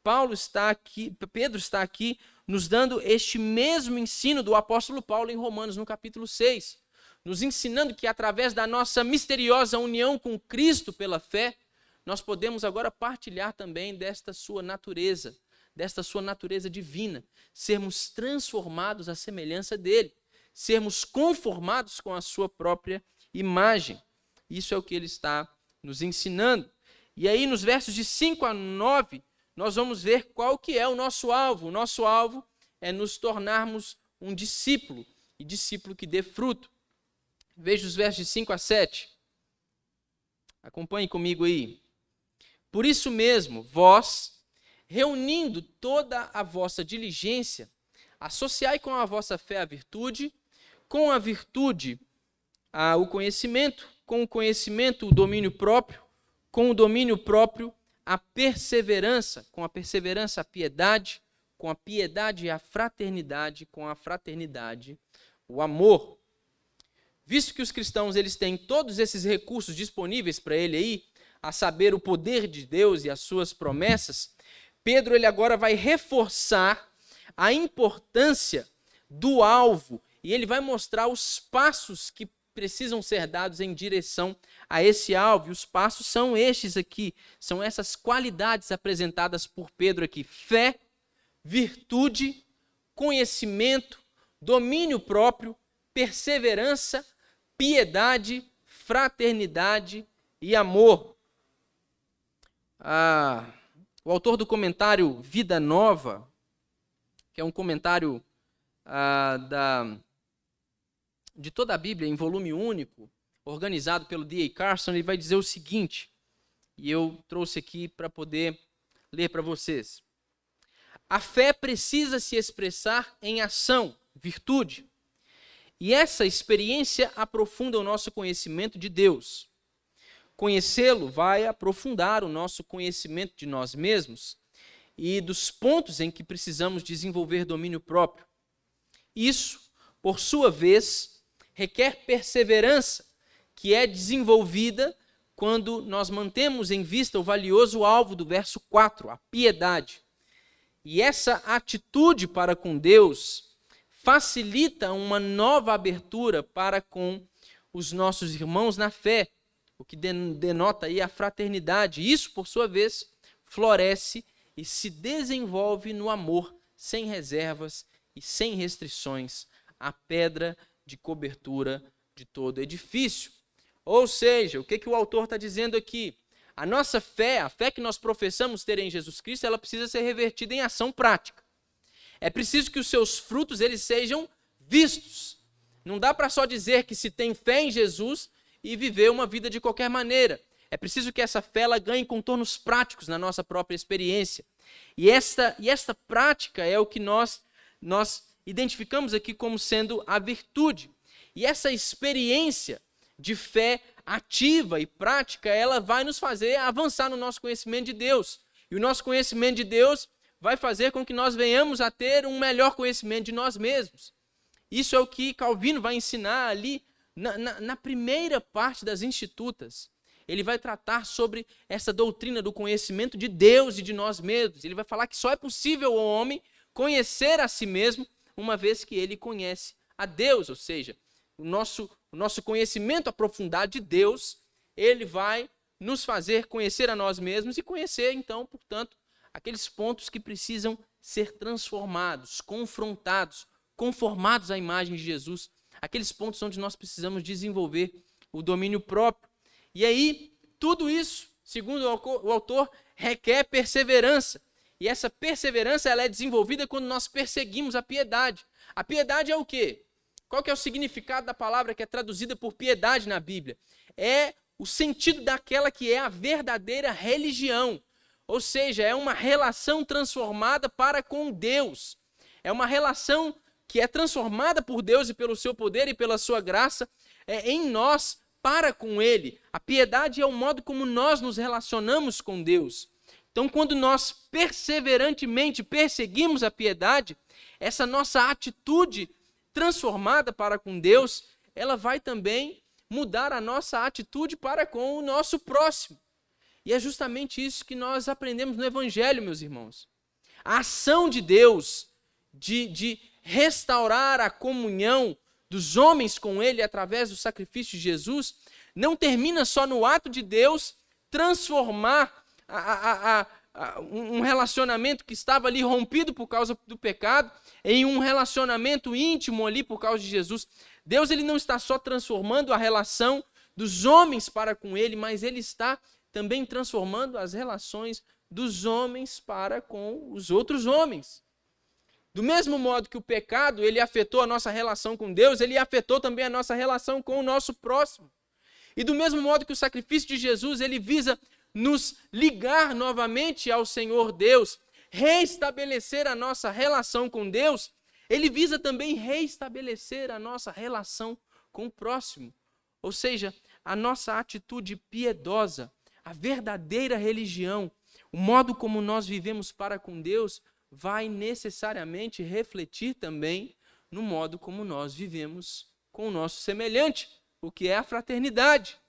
Paulo está aqui, Pedro está aqui nos dando este mesmo ensino do apóstolo Paulo em Romanos no capítulo 6, nos ensinando que através da nossa misteriosa união com Cristo pela fé, nós podemos agora partilhar também desta sua natureza, desta sua natureza divina, sermos transformados à semelhança dele, sermos conformados com a sua própria imagem. Isso é o que ele está nos ensinando. E aí nos versos de 5 a 9, nós vamos ver qual que é o nosso alvo. O nosso alvo é nos tornarmos um discípulo, e discípulo que dê fruto. Veja os versos de 5 a 7. Acompanhe comigo aí. Por isso mesmo, vós, reunindo toda a vossa diligência, associai com a vossa fé a virtude, com a virtude a, o conhecimento, com o conhecimento o domínio próprio, com o domínio próprio a perseverança, com a perseverança a piedade, com a piedade a fraternidade, com a fraternidade o amor. Visto que os cristãos eles têm todos esses recursos disponíveis para ele aí, a saber o poder de Deus e as suas promessas, Pedro ele agora vai reforçar a importância do alvo e ele vai mostrar os passos que precisam ser dados em direção a esse alvo. E os passos são estes aqui, são essas qualidades apresentadas por Pedro aqui: fé, virtude, conhecimento, domínio próprio, perseverança, piedade, fraternidade e amor. Ah, o autor do comentário Vida Nova, que é um comentário ah, da, de toda a Bíblia em volume único, organizado pelo D.A. Carson, ele vai dizer o seguinte, e eu trouxe aqui para poder ler para vocês. A fé precisa se expressar em ação, virtude. E essa experiência aprofunda o nosso conhecimento de Deus. Conhecê-lo vai aprofundar o nosso conhecimento de nós mesmos e dos pontos em que precisamos desenvolver domínio próprio. Isso, por sua vez, requer perseverança, que é desenvolvida quando nós mantemos em vista o valioso alvo do verso 4, a piedade. E essa atitude para com Deus facilita uma nova abertura para com os nossos irmãos na fé, o que denota aí a fraternidade. Isso, por sua vez, floresce e se desenvolve no amor, sem reservas e sem restrições, a pedra de cobertura de todo edifício. Ou seja, o que, que o autor está dizendo aqui? A nossa fé, a fé que nós professamos ter em Jesus Cristo, ela precisa ser revertida em ação prática. É preciso que os seus frutos eles sejam vistos. Não dá para só dizer que se tem fé em Jesus e viver uma vida de qualquer maneira. É preciso que essa fé ela ganhe contornos práticos na nossa própria experiência. E esta, e esta prática é o que nós, nós identificamos aqui como sendo a virtude. E essa experiência de fé ativa e prática, ela vai nos fazer avançar no nosso conhecimento de Deus. E o nosso conhecimento de Deus vai fazer com que nós venhamos a ter um melhor conhecimento de nós mesmos. Isso é o que Calvino vai ensinar ali na, na, na primeira parte das Institutas. Ele vai tratar sobre essa doutrina do conhecimento de Deus e de nós mesmos. Ele vai falar que só é possível ao homem conhecer a si mesmo uma vez que ele conhece a Deus, ou seja, o nosso, o nosso conhecimento aprofundado de Deus, ele vai nos fazer conhecer a nós mesmos e conhecer, então, portanto, aqueles pontos que precisam ser transformados, confrontados, conformados à imagem de Jesus, aqueles pontos onde nós precisamos desenvolver o domínio próprio. E aí, tudo isso, segundo o autor, requer perseverança. E essa perseverança ela é desenvolvida quando nós perseguimos a piedade. A piedade é o quê? Qual que é o significado da palavra que é traduzida por piedade na Bíblia? É o sentido daquela que é a verdadeira religião. Ou seja, é uma relação transformada para com Deus. É uma relação que é transformada por Deus e pelo seu poder e pela sua graça é, em nós para com Ele. A piedade é o modo como nós nos relacionamos com Deus. Então, quando nós perseverantemente perseguimos a piedade, essa nossa atitude transformada para com Deus, ela vai também mudar a nossa atitude para com o nosso próximo. E é justamente isso que nós aprendemos no Evangelho, meus irmãos. A ação de Deus de, de restaurar a comunhão dos homens com Ele através do sacrifício de Jesus não termina só no ato de Deus transformar a, a, a, um relacionamento que estava ali rompido por causa do pecado em um relacionamento íntimo ali por causa de Jesus. Deus ele não está só transformando a relação dos homens para com Ele, mas Ele está também transformando as relações dos homens para com os outros homens. Do mesmo modo que o pecado, ele afetou a nossa relação com Deus, ele afetou também a nossa relação com o nosso próximo. E do mesmo modo que o sacrifício de Jesus, ele visa nos ligar novamente ao Senhor Deus, reestabelecer a nossa relação com Deus, ele visa também reestabelecer a nossa relação com o próximo. Ou seja, a nossa atitude piedosa, a verdadeira religião, o modo como nós vivemos para com Deus, vai necessariamente refletir também no modo como nós vivemos com o nosso semelhante, o que é a fraternidade.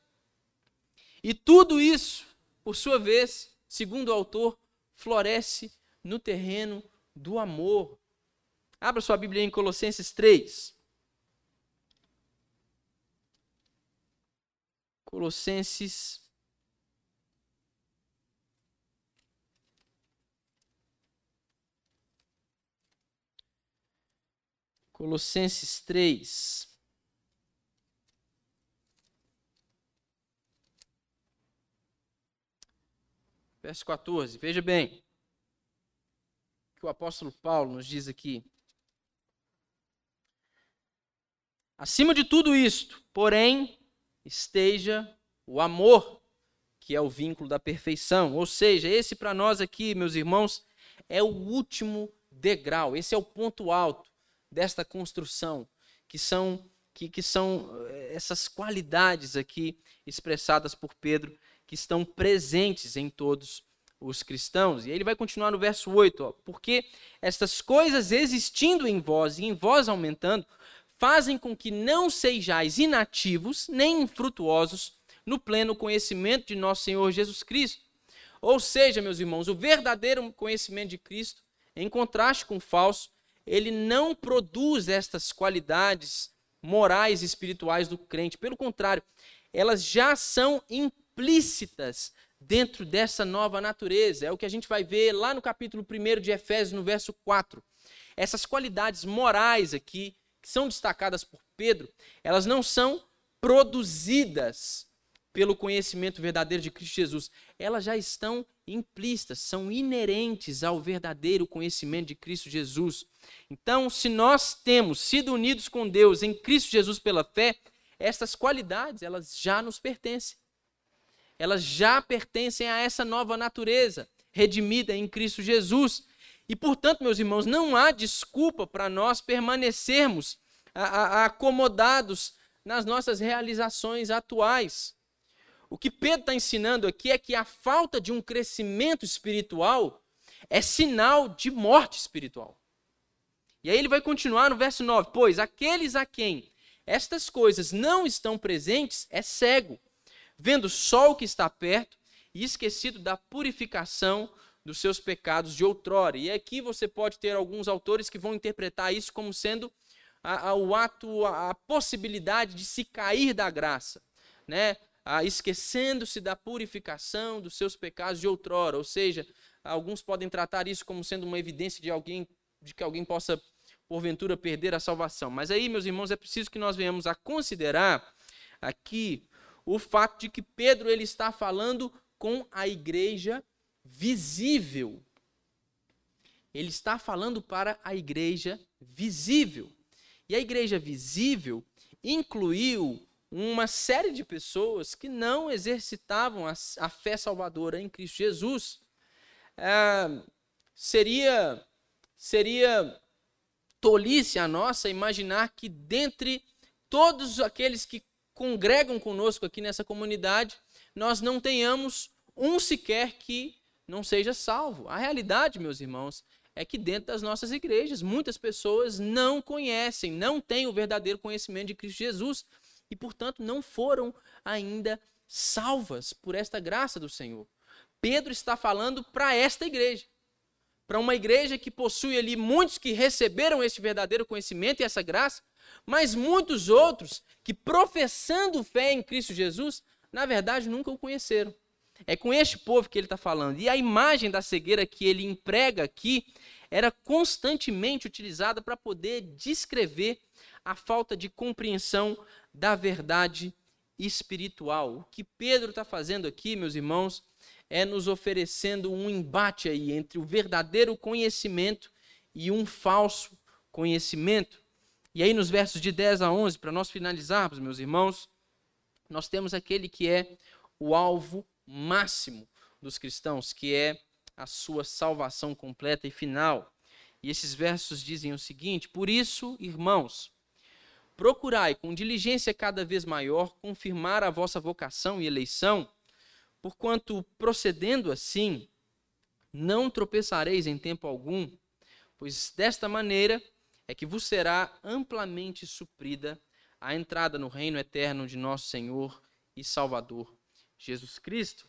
E tudo isso, por sua vez, segundo o autor, floresce no terreno do amor. Abra sua Bíblia em Colossenses 3. Colossenses Colossenses 3. Verso 14. Veja bem o que o apóstolo Paulo nos diz aqui. Acima de tudo isto, porém, esteja o amor, que é o vínculo da perfeição. Ou seja, esse para nós aqui, meus irmãos, é o último degrau, esse é o ponto alto desta construção, que são, que, que são eh, essas qualidades aqui expressadas por Pedro, que estão presentes em todos os cristãos. E ele vai continuar no verso 8, ó, porque estas coisas existindo em vós e em vós aumentando, fazem com que não sejais inativos nem infrutuosos no pleno conhecimento de nosso Senhor Jesus Cristo. Ou seja, meus irmãos, o verdadeiro conhecimento de Cristo, em contraste com o falso, ele não produz estas qualidades morais e espirituais do crente. Pelo contrário, elas já são implícitas dentro dessa nova natureza. É o que a gente vai ver lá no capítulo 1 de Efésios, no verso 4. Essas qualidades morais aqui, que são destacadas por Pedro, elas não são produzidas pelo conhecimento verdadeiro de Cristo Jesus. Elas já estão implícitas, são inerentes ao verdadeiro conhecimento de Cristo Jesus. Então, se nós temos sido unidos com Deus em Cristo Jesus pela fé, essas qualidades, elas já nos pertencem. Elas já pertencem a essa nova natureza, redimida em Cristo Jesus. E, portanto, meus irmãos, não há desculpa para nós permanecermos acomodados nas nossas realizações atuais. O que Pedro está ensinando aqui é que a falta de um crescimento espiritual é sinal de morte espiritual. E aí ele vai continuar no verso 9: Pois aqueles a quem estas coisas não estão presentes é cego, vendo só o que está perto e esquecido da purificação dos seus pecados de outrora. E aqui você pode ter alguns autores que vão interpretar isso como sendo a, a, o ato, a, a possibilidade de se cair da graça. Né? Ah, esquecendo-se da purificação dos seus pecados de outrora. Ou seja, alguns podem tratar isso como sendo uma evidência de alguém, de que alguém possa porventura perder a salvação. Mas aí, meus irmãos, é preciso que nós venhamos a considerar aqui o fato de que Pedro ele está falando com a igreja visível. Ele está falando para a igreja visível. E a igreja visível incluiu uma série de pessoas que não exercitavam a, a fé salvadora em Cristo Jesus. É, seria, seria tolice a nossa imaginar que dentre todos aqueles que congregam conosco aqui nessa comunidade, nós não tenhamos um sequer que não seja salvo. A realidade, meus irmãos, é que dentro das nossas igrejas, muitas pessoas não conhecem, não têm o verdadeiro conhecimento de Cristo Jesus e, portanto, não foram ainda salvas por esta graça do Senhor. Pedro está falando para esta igreja, para uma igreja que possui ali muitos que receberam este verdadeiro conhecimento e essa graça, mas muitos outros que, professando fé em Cristo Jesus, na verdade nunca o conheceram. É com este povo que ele está falando. E a imagem da cegueira que ele emprega aqui era constantemente utilizada para poder descrever a falta de compreensão da verdade espiritual. O que Pedro está fazendo aqui, meus irmãos, é nos oferecendo um embate aí entre o verdadeiro conhecimento e um falso conhecimento. E aí, nos versos de 10 a 11, para nós finalizarmos, meus irmãos, nós temos aquele que é o alvo máximo dos cristãos, que é a sua salvação completa e final. E esses versos dizem o seguinte: Por isso, irmãos, procurai com diligência cada vez maior confirmar a vossa vocação e eleição, porquanto procedendo assim, não tropeçareis em tempo algum, pois desta maneira é que vos será amplamente suprida a entrada no reino eterno de nosso Senhor e Salvador Jesus Cristo.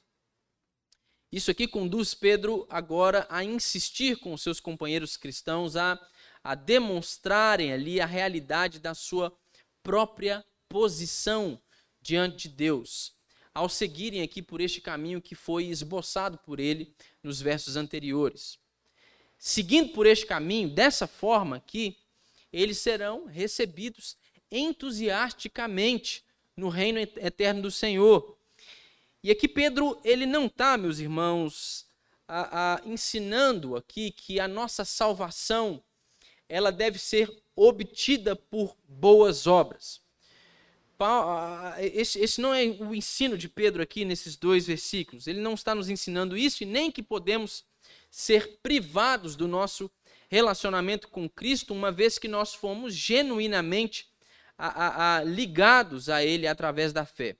Isso aqui conduz Pedro agora a insistir com os seus companheiros cristãos a, a demonstrarem ali a realidade da sua própria posição diante de Deus, ao seguirem aqui por este caminho que foi esboçado por ele nos versos anteriores. Seguindo por este caminho, dessa forma aqui, eles serão recebidos entusiasticamente no reino eterno do Senhor. E aqui Pedro, ele não está, meus irmãos, a, a, ensinando aqui que a nossa salvação ela deve ser obtida por boas obras. Esse, não é o ensino de Pedro aqui nesses dois versículos. Ele não está nos ensinando isso e nem que podemos ser privados do nosso relacionamento com Cristo, uma vez que nós fomos genuinamente a, a, ligados a Ele através da fé.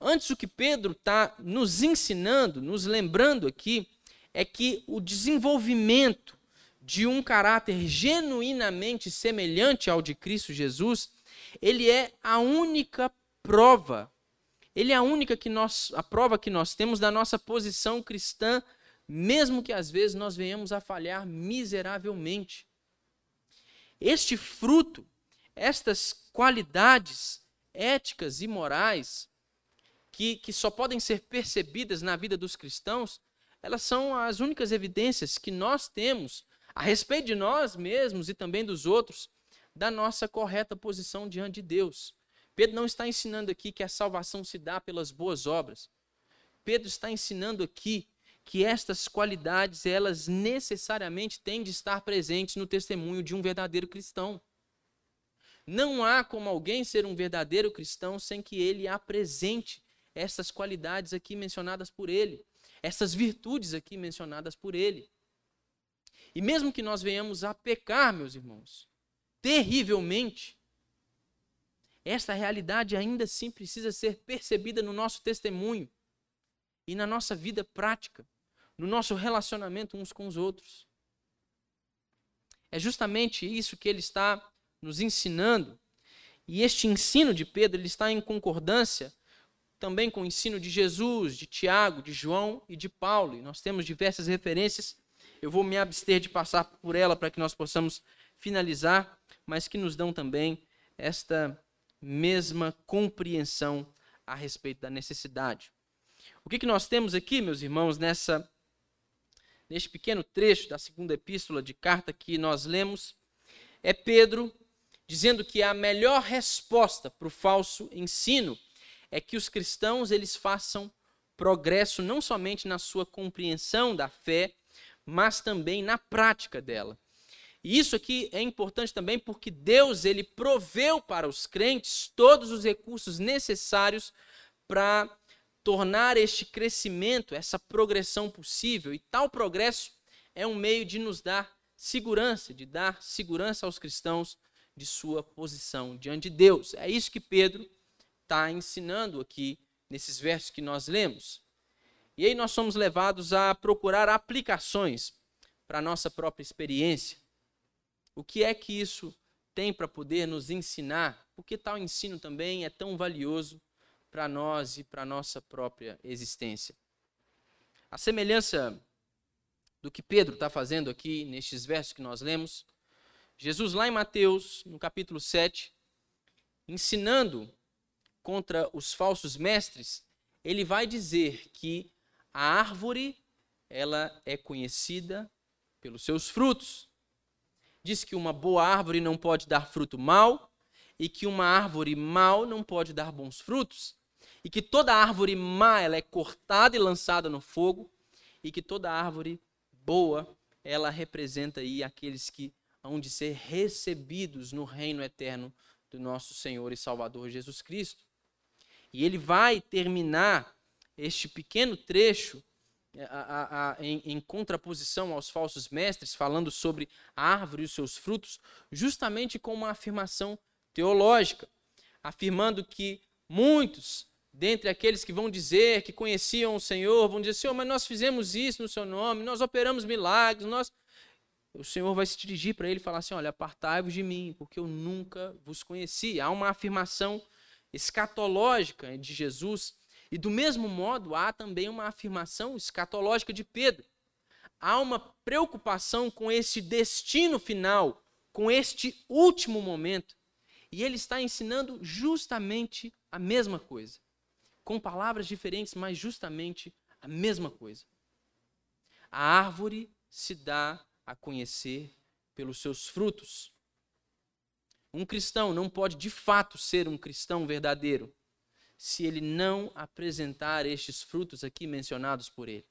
Antes, o que Pedro está nos ensinando, nos lembrando aqui, é que o desenvolvimento de um caráter genuinamente semelhante ao de Cristo Jesus, ele é a única prova, ele é a única que nós, a prova que nós temos da nossa posição cristã, mesmo que às vezes nós venhamos a falhar miseravelmente. Este fruto, estas qualidades éticas e morais, que, que só podem ser percebidas na vida dos cristãos, elas são as únicas evidências que nós temos a respeito de nós mesmos e também dos outros, da nossa correta posição diante de Deus. Pedro não está ensinando aqui que a salvação se dá pelas boas obras. Pedro está ensinando aqui que estas qualidades, elas necessariamente têm de estar presentes no testemunho de um verdadeiro cristão. Não há como alguém ser um verdadeiro cristão sem que ele apresente essas qualidades aqui mencionadas por ele, essas virtudes aqui mencionadas por ele. E mesmo que nós venhamos a pecar, meus irmãos, terrivelmente, esta realidade ainda assim precisa ser percebida no nosso testemunho e na nossa vida prática, no nosso relacionamento uns com os outros. É justamente isso que ele está nos ensinando. E este ensino de Pedro ele está em concordância também com o ensino de Jesus, de Tiago, de João e de Paulo. E nós temos diversas referências. Eu vou me abster de passar por ela para que nós possamos finalizar, mas que nos dão também esta mesma compreensão a respeito da necessidade. O que, que nós temos aqui, meus irmãos, nessa neste pequeno trecho da segunda epístola de carta que nós lemos, é Pedro dizendo que a melhor resposta para o falso ensino é que os cristãos eles façam progresso não somente na sua compreensão da fé, mas também na prática dela. E isso aqui é importante também porque Deus ele proveu para os crentes todos os recursos necessários para tornar este crescimento, essa progressão possível. E tal progresso é um meio de nos dar segurança, de dar segurança aos cristãos de sua posição diante de Deus. É isso que Pedro está ensinando aqui nesses versos que nós lemos. E aí nós somos levados a procurar aplicações para a nossa própria experiência. O que é que isso tem para poder nos ensinar? Porque tal ensino também é tão valioso para nós e para a nossa própria existência. A semelhança do que Pedro está fazendo aqui nestes versos que nós lemos, Jesus, lá em Mateus, no capítulo 7, ensinando contra os falsos mestres, ele vai dizer que a árvore ela é conhecida pelos seus frutos. Diz que uma boa árvore não pode dar fruto mau e que uma árvore mau não pode dar bons frutos. E que toda árvore má ela é cortada e lançada no fogo e que toda árvore boa ela representa aí aqueles que hão de ser recebidos no reino eterno do nosso Senhor e Salvador Jesus Cristo. E ele vai terminar este pequeno trecho a, a, a, em, em contraposição aos falsos mestres, falando sobre a árvore e os seus frutos, justamente com uma afirmação teológica, afirmando que muitos dentre aqueles que vão dizer que conheciam o Senhor, vão dizer: Senhor, mas nós fizemos isso no seu nome, nós operamos milagres, nós. O Senhor vai se dirigir para ele e falar assim: Olha, apartai-vos de mim, porque eu nunca vos conheci. Há uma afirmação escatológica de Jesus, e do mesmo modo há também uma afirmação escatológica de Pedro. Há uma preocupação com esse destino final, com este último momento. E ele está ensinando justamente a mesma coisa com palavras diferentes, mas justamente a mesma coisa. A árvore se dá a conhecer pelos seus frutos. Um cristão não pode de fato ser um cristão verdadeiro se ele não apresentar estes frutos aqui mencionados por ele: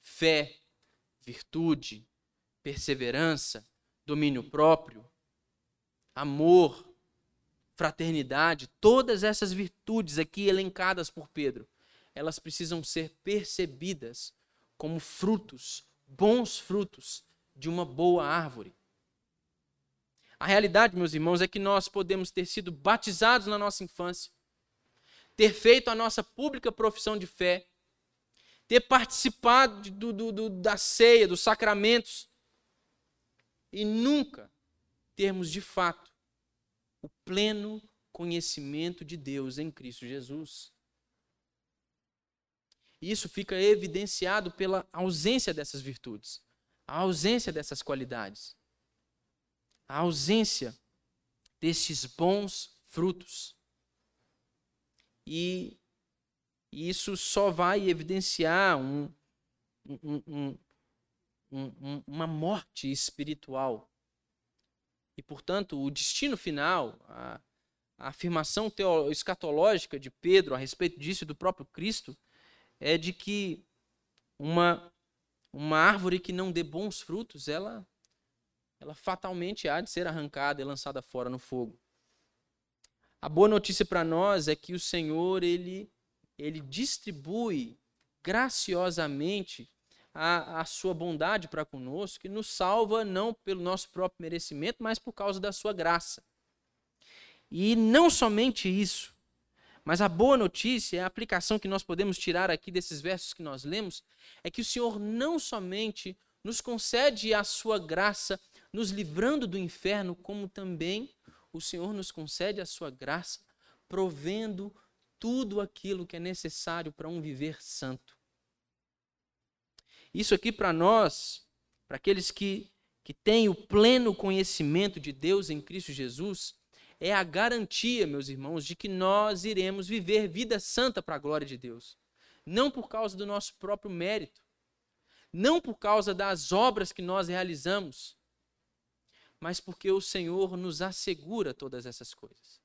fé, virtude, perseverança, domínio próprio, amor, fraternidade, todas essas virtudes aqui elencadas por Pedro, elas precisam ser percebidas como frutos, bons frutos de uma boa árvore. A realidade, meus irmãos, é que nós podemos ter sido batizados na nossa infância, ter feito a nossa pública profissão de fé, ter participado do, do, da ceia, dos sacramentos, e nunca termos de fato o pleno conhecimento de Deus em Cristo Jesus. Isso fica evidenciado pela ausência dessas virtudes, a ausência dessas qualidades, a ausência destes bons frutos. E isso só vai evidenciar um, um, um, uma morte espiritual e, portanto, o destino final, a, a afirmação escatológica de Pedro a respeito disso e do próprio Cristo, é de que uma, uma árvore que não dê bons frutos, ela, ela fatalmente há de ser arrancada e lançada fora no fogo. A boa notícia para nós é que o Senhor ele, ele distribui graciosamente a, a sua bondade para conosco, que nos salva não pelo nosso próprio merecimento, mas por causa da sua graça. E não somente isso, mas a boa notícia, a aplicação que nós podemos tirar aqui desses versos que nós lemos, é que o Senhor não somente nos concede a sua graça, nos livrando do inferno, como também o Senhor nos concede a sua graça, provendo tudo aquilo que é necessário para um viver santo. Isso aqui para nós, para aqueles que, que têm o pleno conhecimento de Deus em Cristo Jesus, é a garantia, meus irmãos, de que nós iremos viver vida santa para a glória de Deus. Não por causa do nosso próprio mérito, não por causa das obras que nós realizamos, mas porque o Senhor nos assegura todas essas coisas.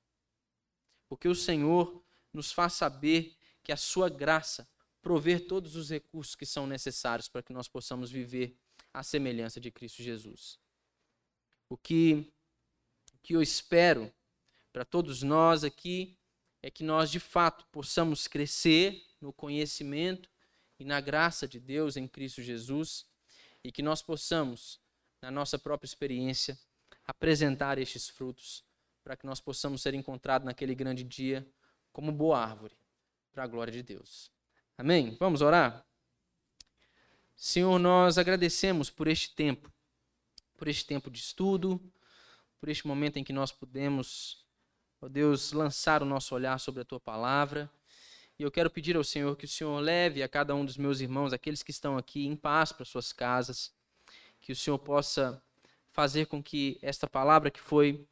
Porque o Senhor nos faz saber que a sua graça prover todos os recursos que são necessários para que nós possamos viver à semelhança de Cristo Jesus. O que, o que eu espero para todos nós aqui é que nós de fato possamos crescer no conhecimento e na graça de Deus em Cristo Jesus e que nós possamos, na nossa própria experiência, apresentar estes frutos para que nós possamos ser encontrados naquele grande dia como boa árvore para a glória de Deus. Amém? Vamos orar? Senhor, nós agradecemos por este tempo, por este tempo de estudo, por este momento em que nós podemos, ó Deus, lançar o nosso olhar sobre a tua palavra. E eu quero pedir ao Senhor que o Senhor leve a cada um dos meus irmãos, aqueles que estão aqui, em paz para suas casas, que o Senhor possa fazer com que esta palavra que foi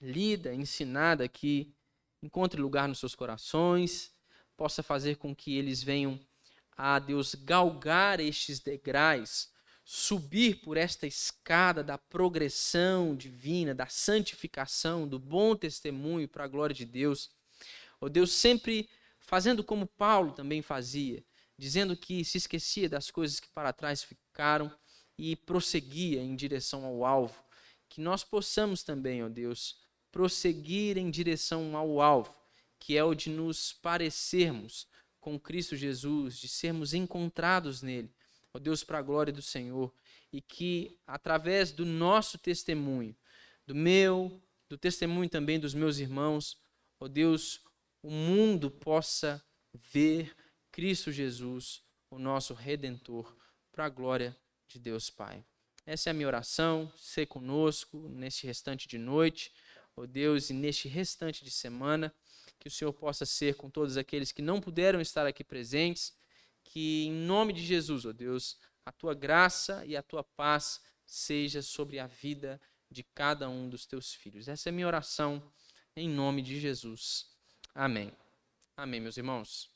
lida, ensinada aqui, encontre lugar nos seus corações possa fazer com que eles venham a Deus galgar estes degraus, subir por esta escada da progressão divina, da santificação, do bom testemunho para a glória de Deus. O oh Deus sempre fazendo como Paulo também fazia, dizendo que se esquecia das coisas que para trás ficaram e prosseguia em direção ao alvo. Que nós possamos também, ó Deus, prosseguir em direção ao alvo que é o de nos parecermos com Cristo Jesus, de sermos encontrados nele, ó Deus, para a glória do Senhor, e que através do nosso testemunho, do meu, do testemunho também dos meus irmãos, ó Deus, o mundo possa ver Cristo Jesus, o nosso redentor, para a glória de Deus Pai. Essa é a minha oração, ser conosco neste restante de noite, ó Deus, e neste restante de semana que o Senhor possa ser com todos aqueles que não puderam estar aqui presentes, que em nome de Jesus, ó Deus, a tua graça e a tua paz seja sobre a vida de cada um dos teus filhos. Essa é a minha oração em nome de Jesus. Amém. Amém, meus irmãos.